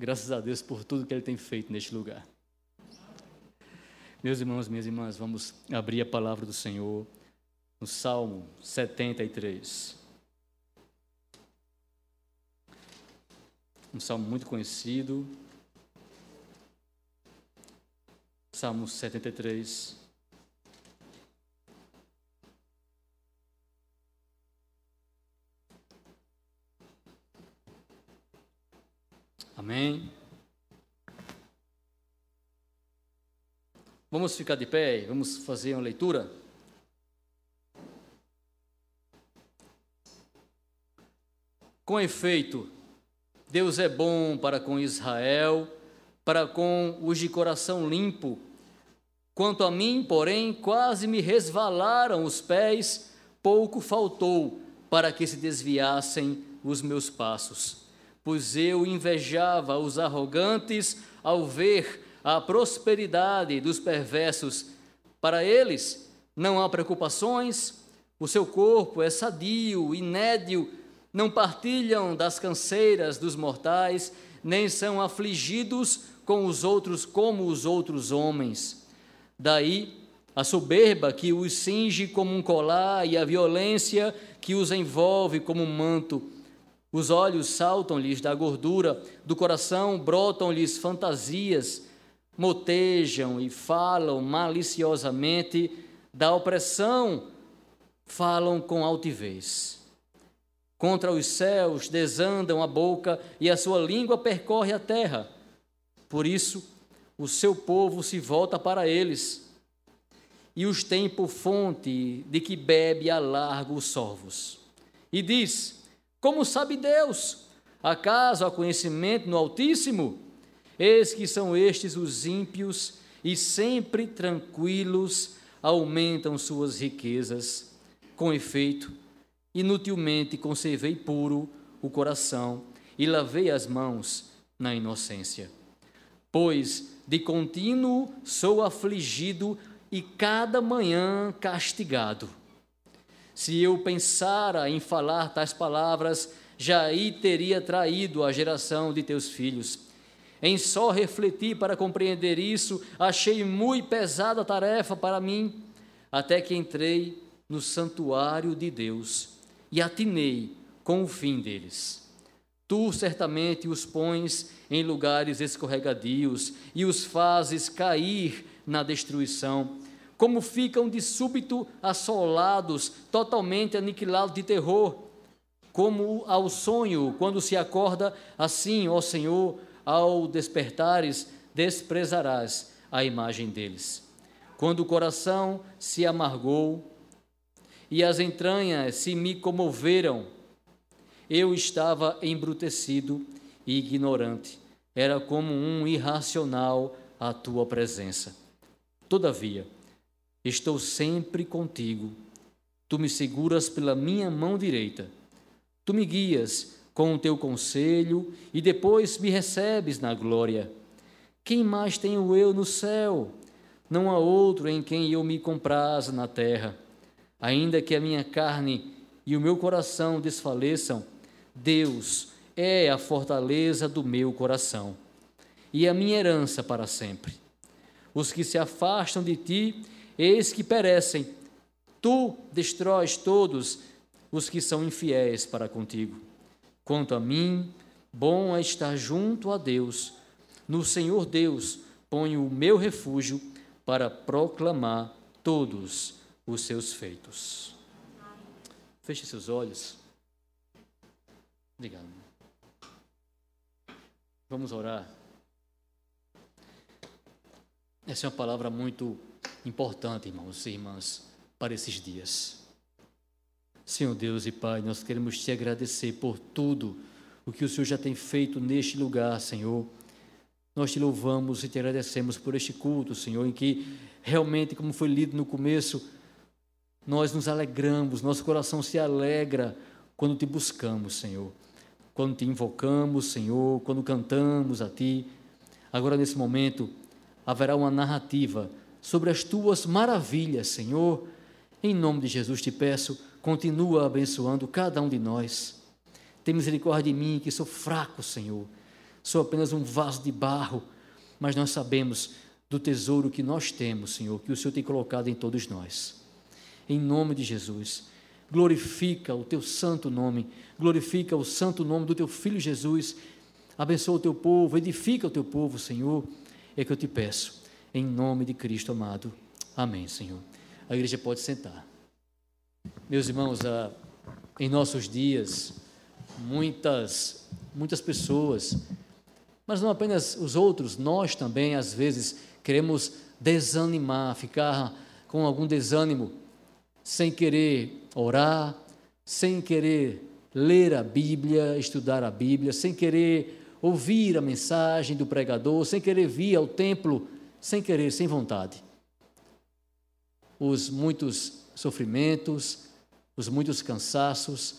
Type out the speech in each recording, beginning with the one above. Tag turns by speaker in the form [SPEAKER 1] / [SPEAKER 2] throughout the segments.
[SPEAKER 1] Graças a Deus por tudo que Ele tem feito neste lugar. Meus irmãos, minhas irmãs, vamos abrir a palavra do Senhor no Salmo 73. Um salmo muito conhecido. Salmo 73. Amém. Vamos ficar de pé, vamos fazer uma leitura. Com efeito, Deus é bom para com Israel, para com os de coração limpo. Quanto a mim, porém, quase me resvalaram os pés, pouco faltou para que se desviassem os meus passos pois eu invejava os arrogantes ao ver a prosperidade dos perversos. Para eles não há preocupações, o seu corpo é sadio, inédio, não partilham das canseiras dos mortais, nem são afligidos com os outros como os outros homens. Daí a soberba que os cinge como um colar e a violência que os envolve como um manto os olhos saltam-lhes da gordura, do coração brotam-lhes fantasias, motejam e falam maliciosamente, da opressão falam com altivez. Contra os céus desandam a boca e a sua língua percorre a terra. Por isso, o seu povo se volta para eles e os tem por fonte de que bebe a largo os sorvos. E diz: como sabe Deus? Acaso há conhecimento no Altíssimo? Eis que são estes os ímpios e sempre tranquilos aumentam suas riquezas. Com efeito, inutilmente conservei puro o coração e lavei as mãos na inocência. Pois de contínuo sou afligido e cada manhã castigado. Se eu pensara em falar tais palavras, aí teria traído a geração de teus filhos. Em só refletir para compreender isso, achei muito pesada a tarefa para mim, até que entrei no santuário de Deus e atinei com o fim deles. Tu certamente os pões em lugares escorregadios e os fazes cair na destruição como ficam de súbito assolados, totalmente aniquilados de terror, como ao sonho, quando se acorda, assim, ó Senhor, ao despertares, desprezarás a imagem deles. Quando o coração se amargou e as entranhas se me comoveram, eu estava embrutecido e ignorante, era como um irracional à tua presença. Todavia, Estou sempre contigo. Tu me seguras pela minha mão direita. Tu me guias com o teu conselho e depois me recebes na glória. Quem mais tenho eu no céu? Não há outro em quem eu me compraza na terra. Ainda que a minha carne e o meu coração desfaleçam, Deus é a fortaleza do meu coração e a minha herança para sempre. Os que se afastam de ti eis que perecem. Tu destróis todos os que são infiéis para contigo. Quanto a mim, bom é estar junto a Deus. No Senhor Deus ponho o meu refúgio para proclamar todos os seus feitos. Feche seus olhos. Obrigado. Vamos orar. Essa é uma palavra muito importante, irmãos e irmãs, para esses dias. Senhor Deus e Pai, nós queremos te agradecer por tudo o que o Senhor já tem feito neste lugar, Senhor. Nós te louvamos e te agradecemos por este culto, Senhor, em que realmente, como foi lido no começo, nós nos alegramos, nosso coração se alegra quando te buscamos, Senhor. Quando te invocamos, Senhor, quando cantamos a Ti. Agora, nesse momento, haverá uma narrativa sobre as tuas maravilhas, Senhor. Em nome de Jesus te peço, continua abençoando cada um de nós. Tem misericórdia de mim, que sou fraco, Senhor. sou apenas um vaso de barro, mas nós sabemos do tesouro que nós temos, Senhor, que o Senhor tem colocado em todos nós. Em nome de Jesus, glorifica o teu santo nome, glorifica o santo nome do teu filho Jesus. Abençoa o teu povo, edifica o teu povo, Senhor. É que eu te peço, em nome de Cristo amado. Amém, Senhor. A igreja pode sentar. Meus irmãos, em nossos dias, muitas, muitas pessoas, mas não apenas os outros, nós também, às vezes, queremos desanimar, ficar com algum desânimo, sem querer orar, sem querer ler a Bíblia, estudar a Bíblia, sem querer ouvir a mensagem do pregador, sem querer vir ao templo, sem querer, sem vontade. Os muitos sofrimentos, os muitos cansaços,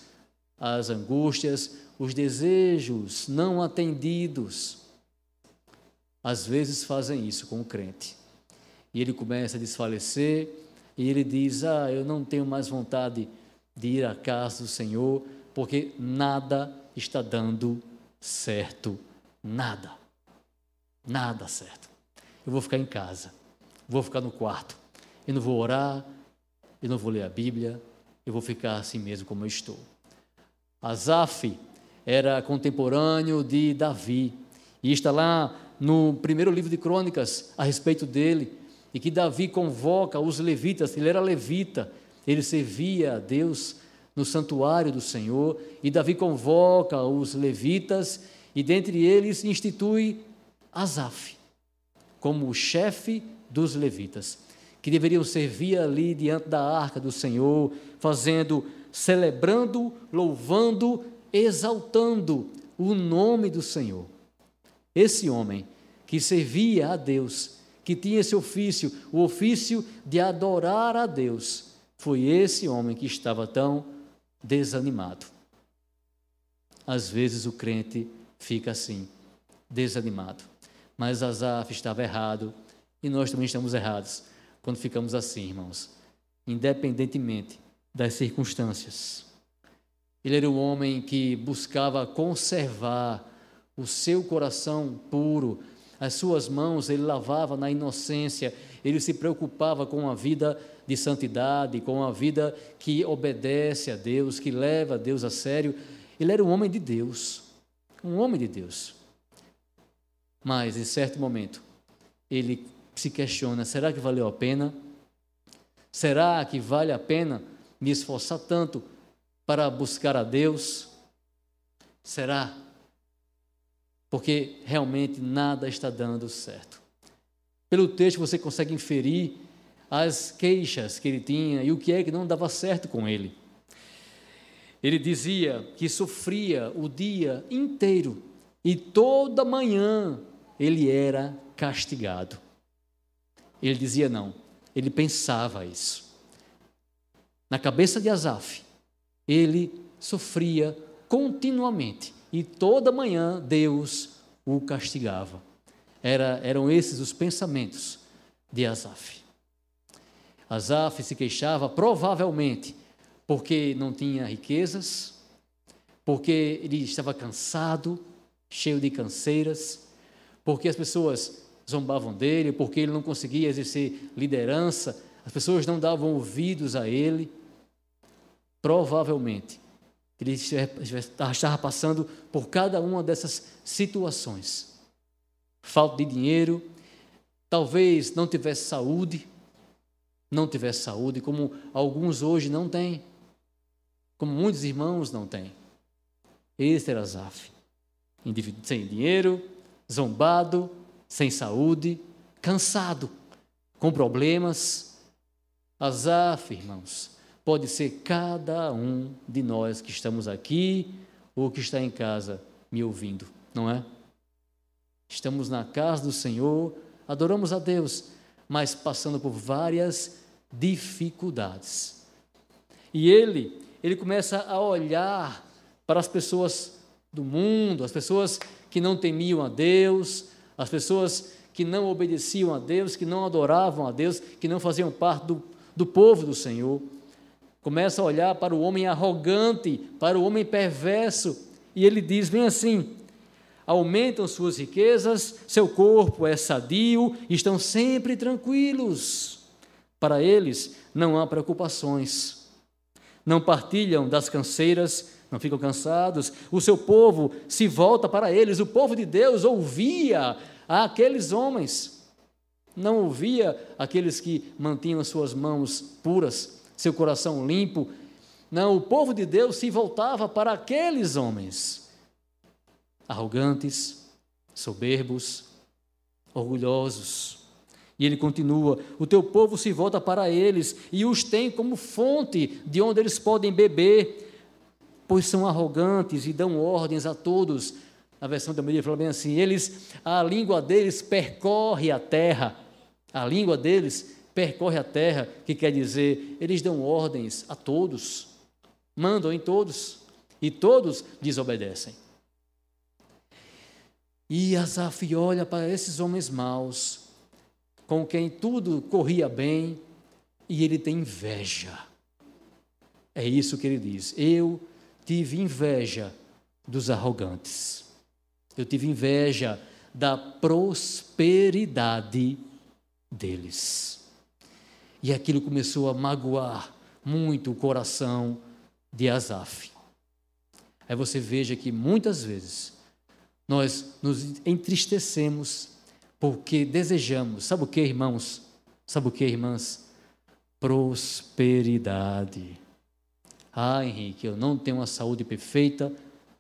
[SPEAKER 1] as angústias, os desejos não atendidos, às vezes fazem isso com o crente. E ele começa a desfalecer, e ele diz: Ah, eu não tenho mais vontade de ir à casa do Senhor, porque nada está dando certo. Nada. Nada certo. Eu vou ficar em casa, vou ficar no quarto. Eu não vou orar, eu não vou ler a Bíblia, eu vou ficar assim mesmo como eu estou. Asaf era contemporâneo de Davi, e está lá no primeiro livro de Crônicas a respeito dele, e que Davi convoca os levitas, ele era levita, ele servia a Deus no santuário do Senhor, e Davi convoca os levitas, e dentre eles institui Asaf como o chefe dos levitas, que deveriam servir ali diante da arca do Senhor, fazendo, celebrando, louvando, exaltando o nome do Senhor. Esse homem que servia a Deus, que tinha esse ofício, o ofício de adorar a Deus, foi esse homem que estava tão desanimado. Às vezes o crente fica assim, desanimado. Mas Asaf estava errado e nós também estamos errados quando ficamos assim, irmãos, independentemente das circunstâncias. Ele era um homem que buscava conservar o seu coração puro, as suas mãos ele lavava na inocência, ele se preocupava com a vida de santidade, com a vida que obedece a Deus, que leva a Deus a sério. Ele era um homem de Deus, um homem de Deus. Mas, em certo momento, ele se questiona: será que valeu a pena? Será que vale a pena me esforçar tanto para buscar a Deus? Será? Porque realmente nada está dando certo. Pelo texto você consegue inferir as queixas que ele tinha e o que é que não dava certo com ele. Ele dizia que sofria o dia inteiro e toda manhã ele era castigado. Ele dizia não, ele pensava isso. Na cabeça de Asaf, ele sofria continuamente e toda manhã Deus o castigava. Era, eram esses os pensamentos de Asaf. Asaf se queixava provavelmente porque não tinha riquezas, porque ele estava cansado, cheio de canseiras, porque as pessoas zombavam dele, porque ele não conseguia exercer liderança, as pessoas não davam ouvidos a ele. Provavelmente, ele estava passando por cada uma dessas situações. Falta de dinheiro, talvez não tivesse saúde, não tivesse saúde, como alguns hoje não têm, como muitos irmãos não têm. Esse era Zaf. Sem dinheiro, zombado, sem saúde, cansado, com problemas. Azaf, irmãos, pode ser cada um de nós que estamos aqui ou que está em casa me ouvindo, não é? Estamos na casa do Senhor, adoramos a Deus, mas passando por várias dificuldades. E ele, ele começa a olhar para as pessoas do mundo, as pessoas que não temiam a Deus, as pessoas que não obedeciam a Deus, que não adoravam a Deus, que não faziam parte do, do povo do Senhor. Começa a olhar para o homem arrogante, para o homem perverso, e ele diz bem assim: aumentam suas riquezas, seu corpo é sadio, estão sempre tranquilos. Para eles não há preocupações. Não partilham das canseiras, não ficam cansados. O seu povo se volta para eles. O povo de Deus ouvia aqueles homens. Não ouvia aqueles que mantinham suas mãos puras, seu coração limpo. Não, o povo de Deus se voltava para aqueles homens arrogantes, soberbos, orgulhosos. E ele continua: O teu povo se volta para eles e os tem como fonte de onde eles podem beber, pois são arrogantes e dão ordens a todos. A versão da Maria fala bem assim: eles, a língua deles percorre a terra. A língua deles percorre a terra, que quer dizer, eles dão ordens a todos, mandam em todos, e todos desobedecem. E Asaf olha para esses homens maus, com quem tudo corria bem, e ele tem inveja. É isso que ele diz. Eu tive inveja dos arrogantes. Eu tive inveja da prosperidade deles. E aquilo começou a magoar muito o coração de Asaf. Aí você veja que muitas vezes nós nos entristecemos porque desejamos, sabe o que, irmãos? Sabe o que, irmãs? Prosperidade. Ah, Henrique, eu não tenho uma saúde perfeita,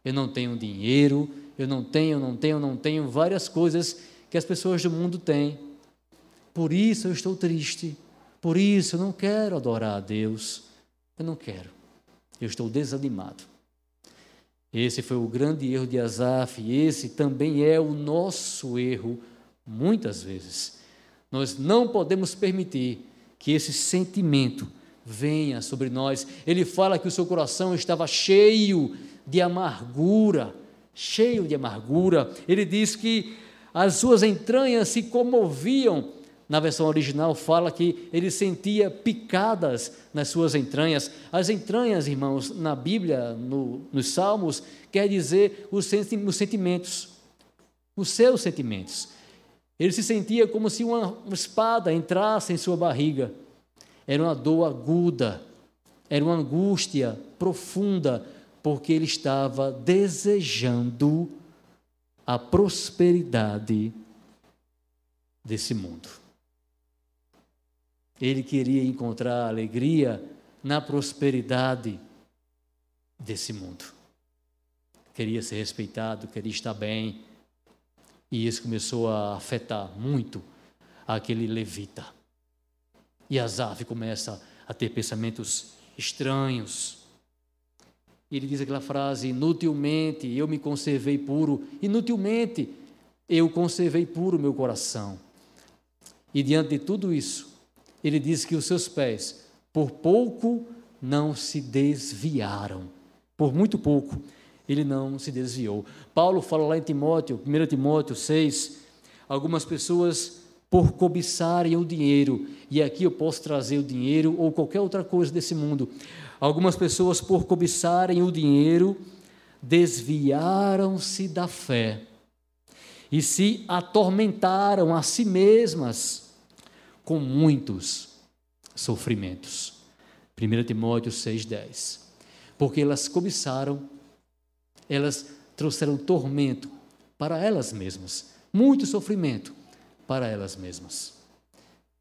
[SPEAKER 1] eu não tenho dinheiro, eu não tenho, não tenho, não tenho várias coisas que as pessoas do mundo têm. Por isso eu estou triste. Por isso eu não quero adorar a Deus. Eu não quero. Eu estou desanimado. Esse foi o grande erro de Asaf, e esse também é o nosso erro, muitas vezes. Nós não podemos permitir que esse sentimento venha sobre nós. Ele fala que o seu coração estava cheio de amargura, cheio de amargura. Ele diz que as suas entranhas se comoviam na versão original fala que ele sentia picadas nas suas entranhas. As entranhas, irmãos, na Bíblia, no, nos Salmos, quer dizer os, sentimentos, os seus sentimentos. Ele se sentia como se uma espada entrasse em sua barriga. Era uma dor aguda, era uma angústia profunda, porque ele estava desejando a prosperidade desse mundo. Ele queria encontrar alegria na prosperidade desse mundo. Queria ser respeitado, queria estar bem. E isso começou a afetar muito aquele levita. E Asaf começa a ter pensamentos estranhos. Ele diz aquela frase: inutilmente eu me conservei puro, inutilmente eu conservei puro meu coração. E diante de tudo isso, ele diz que os seus pés, por pouco, não se desviaram. Por muito pouco, ele não se desviou. Paulo fala lá em Timóteo, 1 Timóteo 6, algumas pessoas por cobiçarem o dinheiro, e aqui eu posso trazer o dinheiro ou qualquer outra coisa desse mundo. Algumas pessoas por cobiçarem o dinheiro desviaram-se da fé e se atormentaram a si mesmas com muitos sofrimentos. 1 Timóteo 6,10. Porque elas cobiçaram, elas trouxeram tormento para elas mesmas, muito sofrimento para elas mesmas.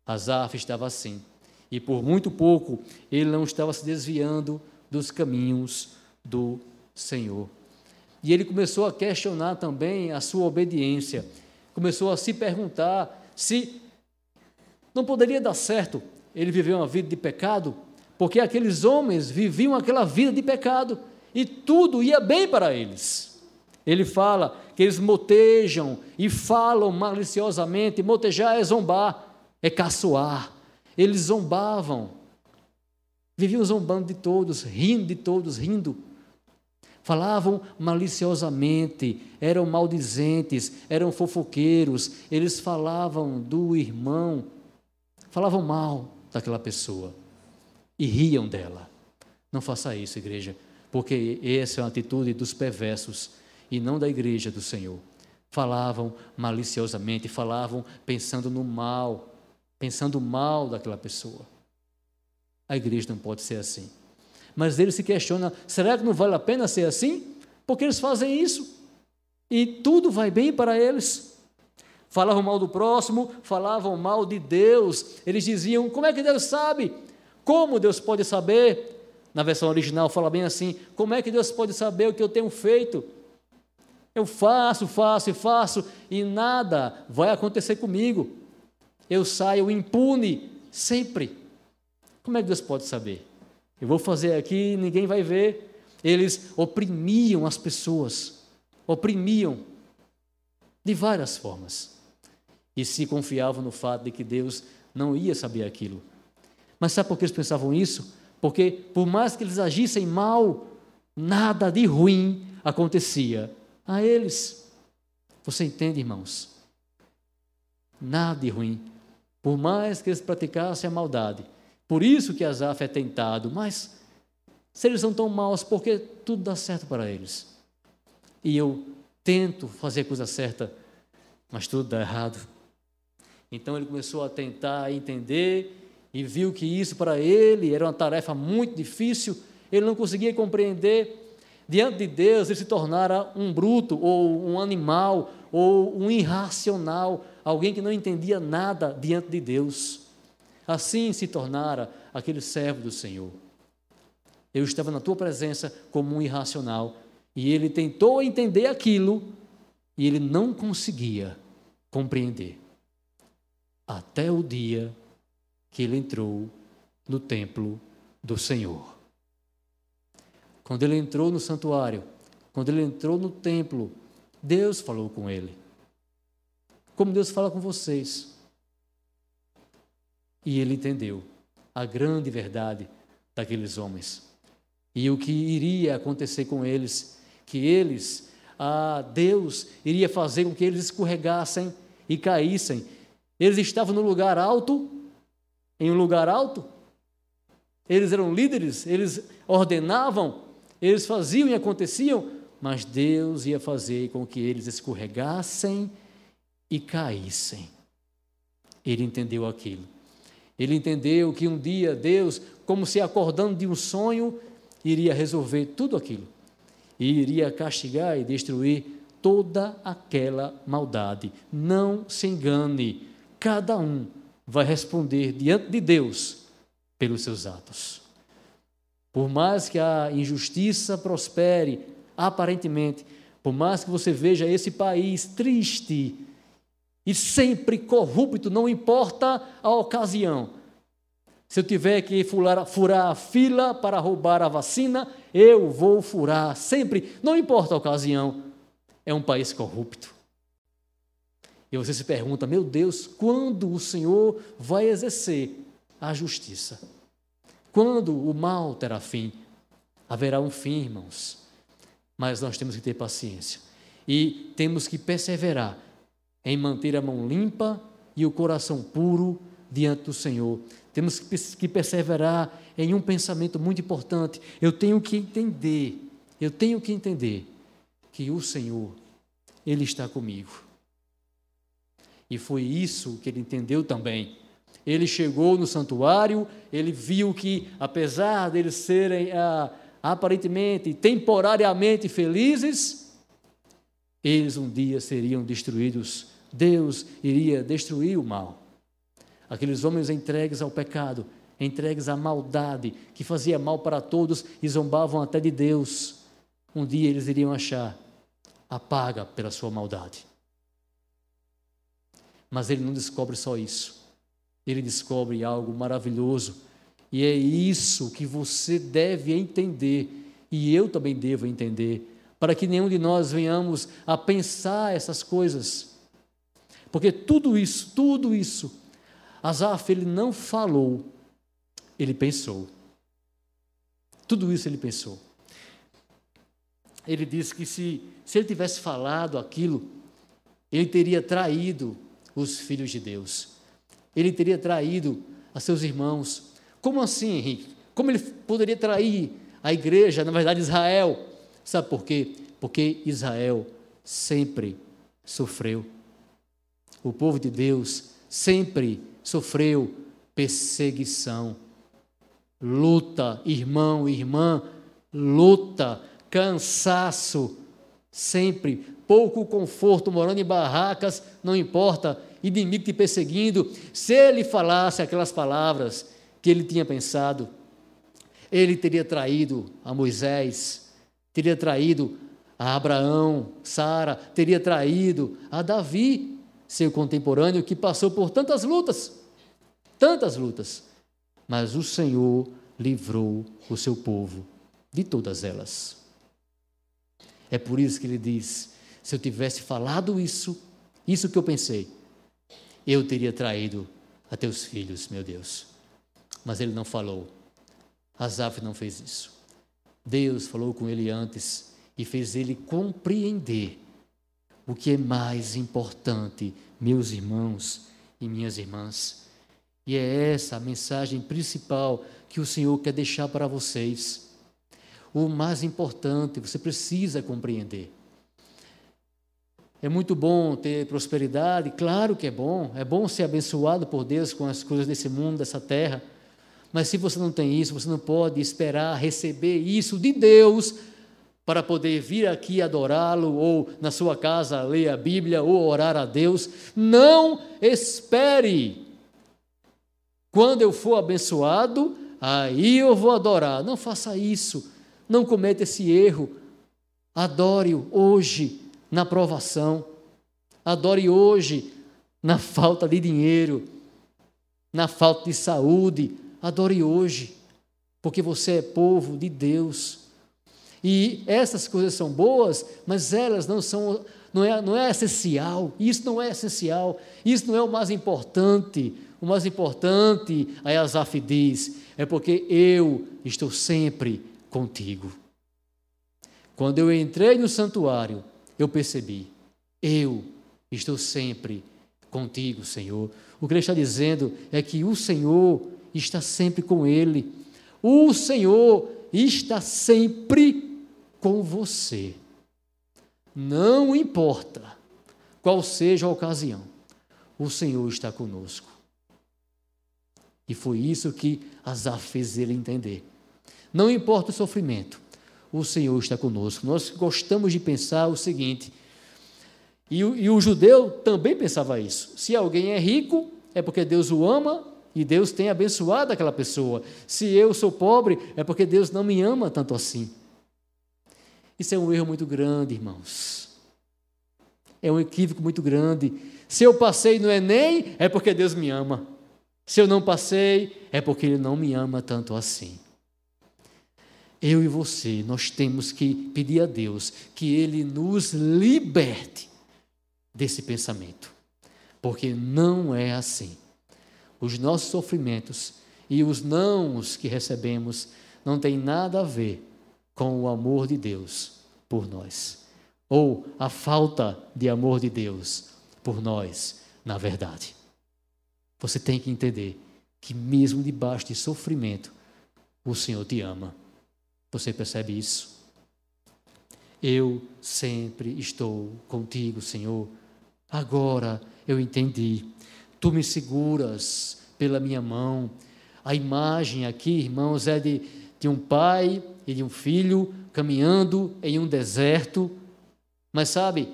[SPEAKER 1] Asaf estava assim, e por muito pouco ele não estava se desviando dos caminhos do Senhor. E ele começou a questionar também a sua obediência, começou a se perguntar se não poderia dar certo ele viver uma vida de pecado, porque aqueles homens viviam aquela vida de pecado e tudo ia bem para eles. Ele fala que eles motejam e falam maliciosamente, motejar é zombar, é caçoar. Eles zombavam, viviam zombando de todos, rindo de todos, rindo. Falavam maliciosamente, eram maldizentes, eram fofoqueiros, eles falavam do irmão falavam mal daquela pessoa e riam dela. Não faça isso, igreja, porque essa é uma atitude dos perversos e não da igreja do Senhor. falavam maliciosamente, falavam pensando no mal, pensando mal daquela pessoa. A igreja não pode ser assim. Mas ele se questiona: será que não vale a pena ser assim? Porque eles fazem isso e tudo vai bem para eles. Falavam mal do próximo, falavam mal de Deus. Eles diziam: como é que Deus sabe? Como Deus pode saber? Na versão original fala bem assim: como é que Deus pode saber o que eu tenho feito? Eu faço, faço e faço e nada vai acontecer comigo. Eu saio impune sempre. Como é que Deus pode saber? Eu vou fazer aqui, ninguém vai ver. Eles oprimiam as pessoas, oprimiam de várias formas. E se confiavam no fato de que Deus não ia saber aquilo. Mas sabe por que eles pensavam isso? Porque, por mais que eles agissem mal, nada de ruim acontecia a eles. Você entende, irmãos? Nada de ruim. Por mais que eles praticassem a maldade. Por isso que Asaf é tentado. Mas, se eles são tão maus, por que tudo dá certo para eles? E eu tento fazer a coisa certa, mas tudo dá errado. Então ele começou a tentar entender e viu que isso para ele era uma tarefa muito difícil. Ele não conseguia compreender diante de Deus ele se tornara um bruto, ou um animal, ou um irracional, alguém que não entendia nada diante de Deus. Assim se tornara aquele servo do Senhor. Eu estava na tua presença como um irracional, e ele tentou entender aquilo, e ele não conseguia compreender. Até o dia que ele entrou no templo do Senhor. Quando ele entrou no santuário, quando ele entrou no templo, Deus falou com ele. Como Deus fala com vocês. E ele entendeu a grande verdade daqueles homens. E o que iria acontecer com eles, que eles, ah, Deus iria fazer com que eles escorregassem e caíssem. Eles estavam no lugar alto, em um lugar alto. Eles eram líderes, eles ordenavam, eles faziam e aconteciam, mas Deus ia fazer com que eles escorregassem e caíssem. Ele entendeu aquilo. Ele entendeu que um dia Deus, como se acordando de um sonho, iria resolver tudo aquilo. E iria castigar e destruir toda aquela maldade. Não se engane, cada um vai responder diante de Deus pelos seus atos. Por mais que a injustiça prospere, aparentemente, por mais que você veja esse país triste e sempre corrupto, não importa a ocasião. Se eu tiver que furar, furar a fila para roubar a vacina, eu vou furar sempre, não importa a ocasião. É um país corrupto. E você se pergunta, meu Deus, quando o Senhor vai exercer a justiça? Quando o mal terá fim? Haverá um fim, irmãos. Mas nós temos que ter paciência. E temos que perseverar em manter a mão limpa e o coração puro diante do Senhor. Temos que perseverar em um pensamento muito importante. Eu tenho que entender, eu tenho que entender que o Senhor, Ele está comigo. E foi isso que ele entendeu também ele chegou no santuário, ele viu que, apesar deles serem ah, aparentemente, temporariamente felizes, eles um dia seriam destruídos. Deus iria destruir o mal. Aqueles homens entregues ao pecado, entregues à maldade, que fazia mal para todos e zombavam até de Deus, um dia eles iriam achar a paga pela sua maldade. Mas ele não descobre só isso ele descobre algo maravilhoso. E é isso que você deve entender, e eu também devo entender, para que nenhum de nós venhamos a pensar essas coisas. Porque tudo isso, tudo isso, Asaf ele não falou, ele pensou. Tudo isso ele pensou. Ele disse que se, se ele tivesse falado aquilo, ele teria traído os filhos de Deus ele teria traído a seus irmãos. Como assim, Henrique? Como ele poderia trair a igreja, na verdade Israel? Sabe por quê? Porque Israel sempre sofreu. O povo de Deus sempre sofreu perseguição, luta, irmão, irmã, luta, cansaço, sempre, pouco conforto, morando em barracas, não importa, inimigo te perseguindo. Se ele falasse aquelas palavras que ele tinha pensado, ele teria traído a Moisés, teria traído a Abraão, Sara, teria traído a Davi, seu contemporâneo, que passou por tantas lutas, tantas lutas. Mas o Senhor livrou o seu povo de todas elas. É por isso que ele diz: se eu tivesse falado isso, isso que eu pensei, eu teria traído a teus filhos, meu Deus. Mas ele não falou. Asaf não fez isso. Deus falou com ele antes e fez ele compreender o que é mais importante, meus irmãos e minhas irmãs. E é essa a mensagem principal que o Senhor quer deixar para vocês. O mais importante, você precisa compreender. É muito bom ter prosperidade, claro que é bom, é bom ser abençoado por Deus com as coisas desse mundo, dessa terra. Mas se você não tem isso, você não pode esperar receber isso de Deus para poder vir aqui adorá-lo, ou na sua casa ler a Bíblia, ou orar a Deus. Não espere. Quando eu for abençoado, aí eu vou adorar. Não faça isso. Não cometa esse erro. Adore-o hoje na provação. Adore hoje na falta de dinheiro, na falta de saúde. Adore hoje, porque você é povo de Deus. E essas coisas são boas, mas elas não são, não é, não é essencial. Isso não é essencial. Isso não é o mais importante. O mais importante, aí Asaf diz, é porque eu estou sempre contigo. Quando eu entrei no santuário, eu percebi, eu estou sempre contigo, Senhor. O que ele está dizendo é que o Senhor está sempre com ele. O Senhor está sempre com você. Não importa qual seja a ocasião, o Senhor está conosco. E foi isso que Azar fez ele entender. Não importa o sofrimento, o Senhor está conosco. Nós gostamos de pensar o seguinte, e o, e o judeu também pensava isso: se alguém é rico, é porque Deus o ama e Deus tem abençoado aquela pessoa. Se eu sou pobre, é porque Deus não me ama tanto assim. Isso é um erro muito grande, irmãos. É um equívoco muito grande. Se eu passei no Enem, é porque Deus me ama. Se eu não passei, é porque Ele não me ama tanto assim eu e você, nós temos que pedir a Deus que Ele nos liberte desse pensamento, porque não é assim. Os nossos sofrimentos e os nãos que recebemos não têm nada a ver com o amor de Deus por nós, ou a falta de amor de Deus por nós, na verdade. Você tem que entender que, mesmo debaixo de sofrimento, o Senhor te ama. Você percebe isso? Eu sempre estou contigo, Senhor. Agora eu entendi. Tu me seguras pela minha mão. A imagem aqui, irmãos, é de, de um pai e de um filho caminhando em um deserto. Mas sabe,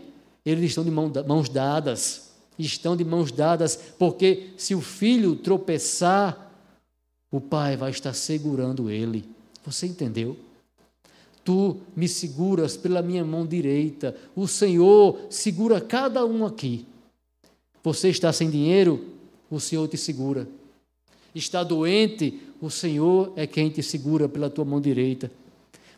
[SPEAKER 1] eles estão de mãos dadas. Estão de mãos dadas, porque se o filho tropeçar, o pai vai estar segurando ele. Você entendeu? Tu me seguras pela minha mão direita. O Senhor segura cada um aqui. Você está sem dinheiro? O Senhor te segura. Está doente? O Senhor é quem te segura pela tua mão direita.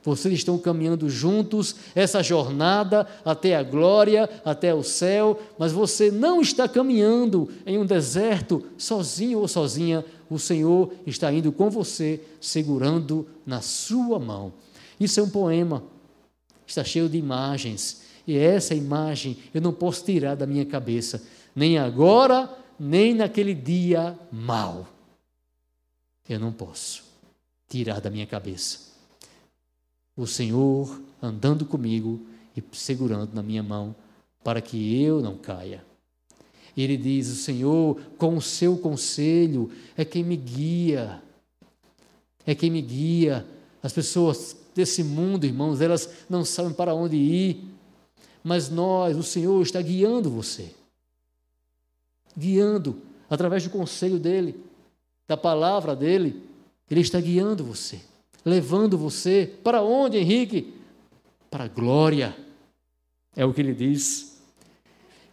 [SPEAKER 1] Vocês estão caminhando juntos essa jornada até a glória, até o céu, mas você não está caminhando em um deserto sozinho ou sozinha. O Senhor está indo com você, segurando na sua mão. Isso é um poema, está cheio de imagens, e essa imagem eu não posso tirar da minha cabeça, nem agora, nem naquele dia mau. Eu não posso tirar da minha cabeça. O Senhor andando comigo e segurando na minha mão para que eu não caia. Ele diz: O Senhor, com o seu conselho, é quem me guia. É quem me guia. As pessoas desse mundo, irmãos, elas não sabem para onde ir, mas nós, o Senhor, está guiando você. Guiando através do conselho dele, da palavra dele, ele está guiando você, levando você para onde, Henrique? Para a glória. É o que ele diz.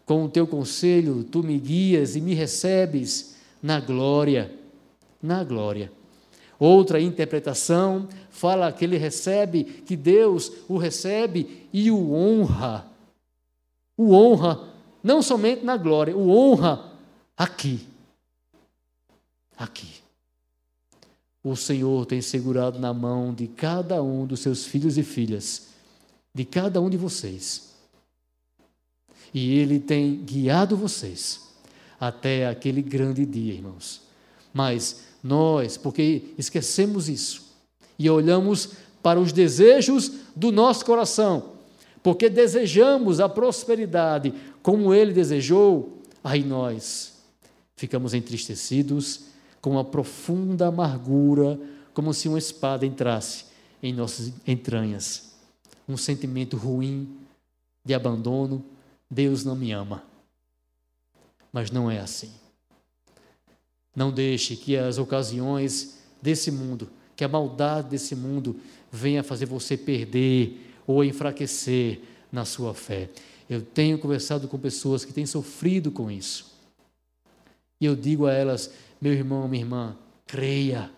[SPEAKER 1] Com o teu conselho, tu me guias e me recebes na glória. Na glória. Outra interpretação fala que ele recebe, que Deus o recebe e o honra. O honra, não somente na glória, o honra aqui. Aqui. O Senhor tem segurado na mão de cada um dos seus filhos e filhas, de cada um de vocês. E Ele tem guiado vocês até aquele grande dia, irmãos. Mas nós, porque esquecemos isso e olhamos para os desejos do nosso coração, porque desejamos a prosperidade como ele desejou, aí nós ficamos entristecidos com uma profunda amargura, como se uma espada entrasse em nossas entranhas. Um sentimento ruim de abandono, Deus não me ama. Mas não é assim. Não deixe que as ocasiões desse mundo, que a maldade desse mundo venha fazer você perder ou enfraquecer na sua fé. Eu tenho conversado com pessoas que têm sofrido com isso. E eu digo a elas, meu irmão, minha irmã, creia.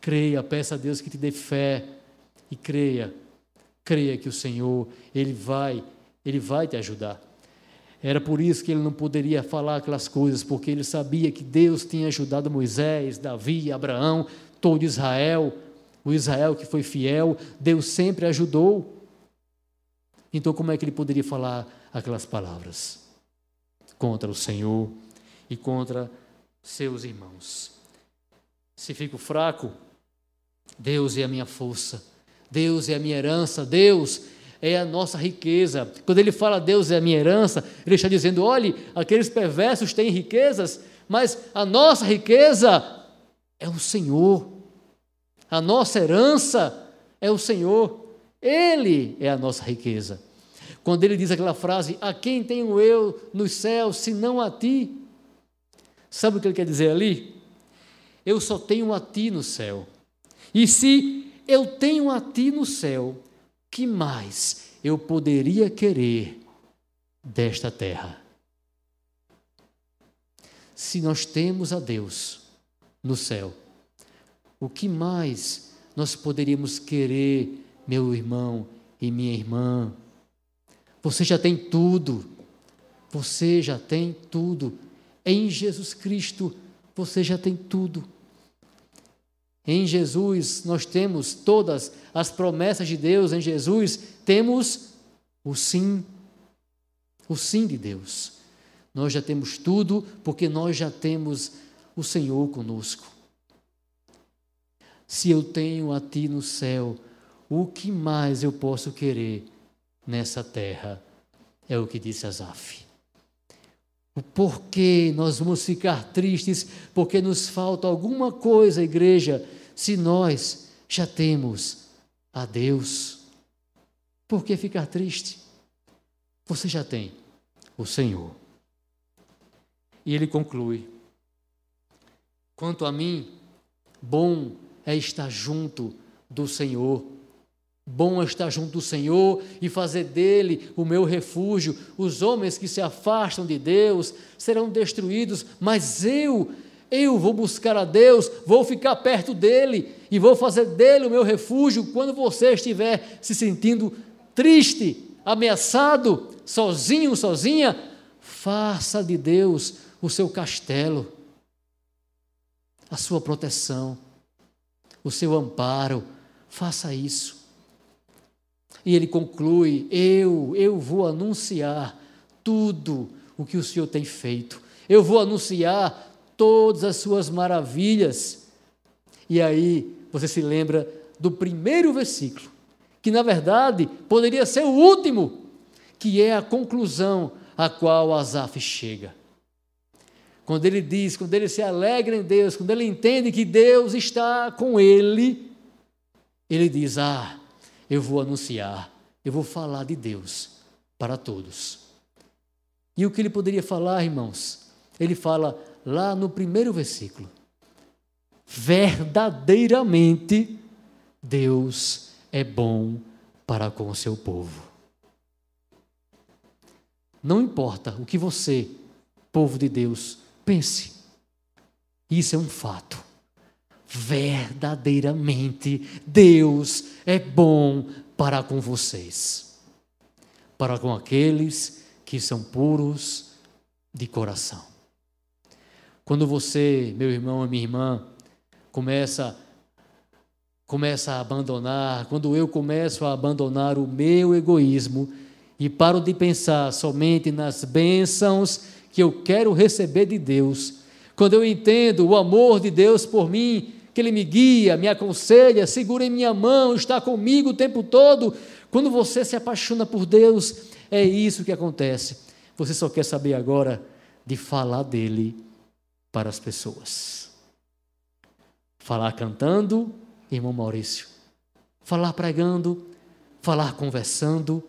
[SPEAKER 1] Creia, peça a Deus que te dê fé e creia. Creia que o Senhor, ele vai, ele vai te ajudar. Era por isso que ele não poderia falar aquelas coisas, porque ele sabia que Deus tinha ajudado Moisés, Davi, Abraão, todo Israel, o Israel que foi fiel, Deus sempre ajudou. Então, como é que ele poderia falar aquelas palavras contra o Senhor e contra seus irmãos? Se fico fraco, Deus é a minha força, Deus é a minha herança, Deus é a nossa riqueza. Quando ele fala Deus é a minha herança, ele está dizendo: olhe, aqueles perversos têm riquezas, mas a nossa riqueza é o Senhor. A nossa herança é o Senhor. Ele é a nossa riqueza. Quando ele diz aquela frase: A quem tenho eu nos céus, senão a ti? Sabe o que ele quer dizer ali? Eu só tenho a ti no céu. E se eu tenho a ti no céu, que mais eu poderia querer desta terra? Se nós temos a Deus no céu, o que mais nós poderíamos querer, meu irmão e minha irmã? Você já tem tudo. Você já tem tudo. Em Jesus Cristo, você já tem tudo. Em Jesus nós temos todas as promessas de Deus, em Jesus temos o sim, o sim de Deus. Nós já temos tudo porque nós já temos o Senhor conosco. Se eu tenho a Ti no céu, o que mais eu posso querer nessa terra? É o que disse Asaf. O porquê nós vamos ficar tristes porque nos falta alguma coisa, igreja, se nós já temos a Deus. Por que ficar triste? Você já tem o Senhor. E ele conclui: Quanto a mim, bom é estar junto do Senhor Bom é estar junto do Senhor e fazer dele o meu refúgio. Os homens que se afastam de Deus serão destruídos, mas eu, eu vou buscar a Deus, vou ficar perto dele e vou fazer dele o meu refúgio quando você estiver se sentindo triste, ameaçado, sozinho, sozinha. Faça de Deus o seu castelo, a sua proteção, o seu amparo. Faça isso. E ele conclui: Eu, eu vou anunciar tudo o que o Senhor tem feito. Eu vou anunciar todas as suas maravilhas. E aí você se lembra do primeiro versículo, que na verdade poderia ser o último, que é a conclusão a qual Asaf chega. Quando ele diz, quando ele se alegra em Deus, quando ele entende que Deus está com ele, ele diz: Ah, eu vou anunciar, eu vou falar de Deus para todos. E o que ele poderia falar, irmãos? Ele fala lá no primeiro versículo: Verdadeiramente Deus é bom para com o seu povo. Não importa o que você, povo de Deus, pense, isso é um fato. Verdadeiramente Deus é bom para com vocês, para com aqueles que são puros de coração. Quando você, meu irmão e minha irmã, começa começa a abandonar, quando eu começo a abandonar o meu egoísmo e paro de pensar somente nas bênçãos que eu quero receber de Deus, quando eu entendo o amor de Deus por mim, que Ele me guia, me aconselha, segura em minha mão, está comigo o tempo todo, quando você se apaixona por Deus, é isso que acontece. Você só quer saber agora de falar dele para as pessoas. Falar cantando, irmão Maurício. Falar pregando, falar conversando,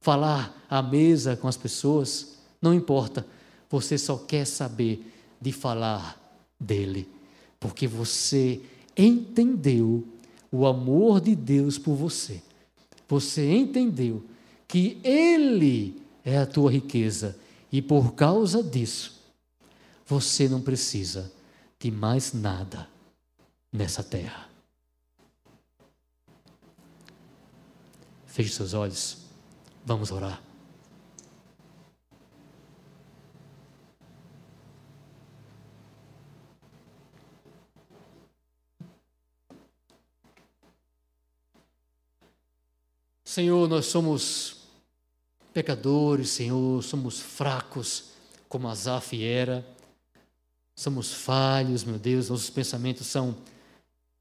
[SPEAKER 1] falar à mesa com as pessoas, não importa. Você só quer saber de falar dele, porque você entendeu o amor de Deus por você. Você entendeu que ele é a tua riqueza e por causa disso você não precisa de mais nada nessa terra. Feche seus olhos. Vamos orar. Senhor, nós somos pecadores, Senhor, somos fracos, como Asaf era, somos falhos, meu Deus, nossos pensamentos são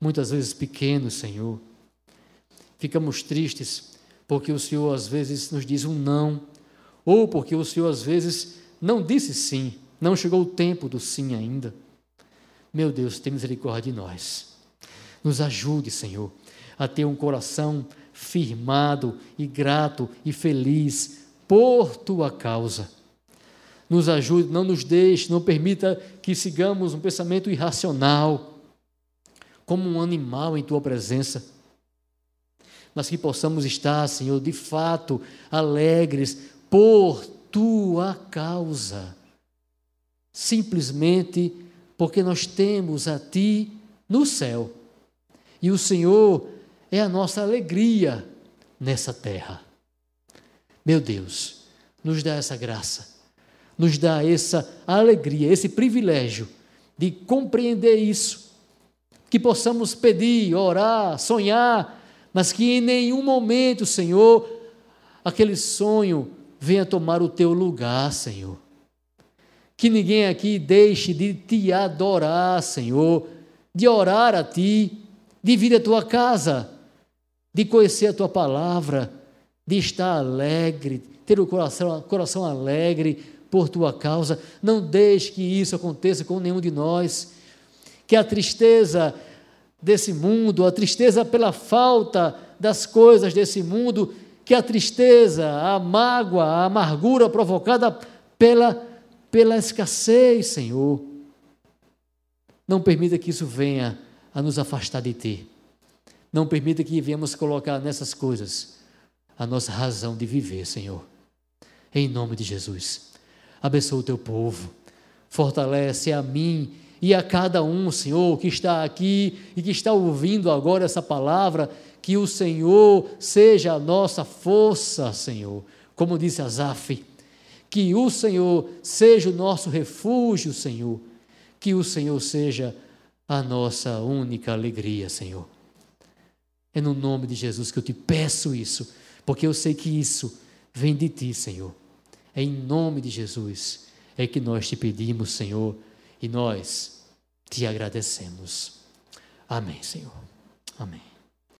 [SPEAKER 1] muitas vezes pequenos, Senhor. Ficamos tristes porque o Senhor às vezes nos diz um não, ou porque o Senhor às vezes não disse sim, não chegou o tempo do sim ainda. Meu Deus, tem misericórdia de nós. Nos ajude, Senhor, a ter um coração firmado e grato e feliz por tua causa. Nos ajude, não nos deixe, não permita que sigamos um pensamento irracional, como um animal em tua presença mas que possamos estar, Senhor, de fato alegres por tua causa. Simplesmente porque nós temos a ti no céu. E o Senhor é a nossa alegria nessa terra. Meu Deus, nos dá essa graça, nos dá essa alegria, esse privilégio de compreender isso, que possamos pedir, orar, sonhar mas que em nenhum momento, Senhor, aquele sonho venha tomar o teu lugar, Senhor. Que ninguém aqui deixe de te adorar, Senhor, de orar a ti, de vir à tua casa, de conhecer a tua palavra, de estar alegre, ter o coração, coração alegre por tua causa. Não deixe que isso aconteça com nenhum de nós. Que a tristeza desse mundo, a tristeza pela falta das coisas desse mundo, que a tristeza, a mágoa, a amargura provocada pela, pela escassez, Senhor. Não permita que isso venha a nos afastar de Ti. Não permita que venhamos colocar nessas coisas a nossa razão de viver, Senhor. Em nome de Jesus. Abençoa o Teu povo. Fortalece a mim e a cada um, Senhor, que está aqui e que está ouvindo agora essa palavra, que o Senhor seja a nossa força, Senhor. Como disse Asaf, que o Senhor seja o nosso refúgio, Senhor. Que o Senhor seja a nossa única alegria, Senhor. É no nome de Jesus que eu te peço isso, porque eu sei que isso vem de ti, Senhor. É em nome de Jesus é que nós te pedimos, Senhor e nós te agradecemos. Amém, Senhor. Amém.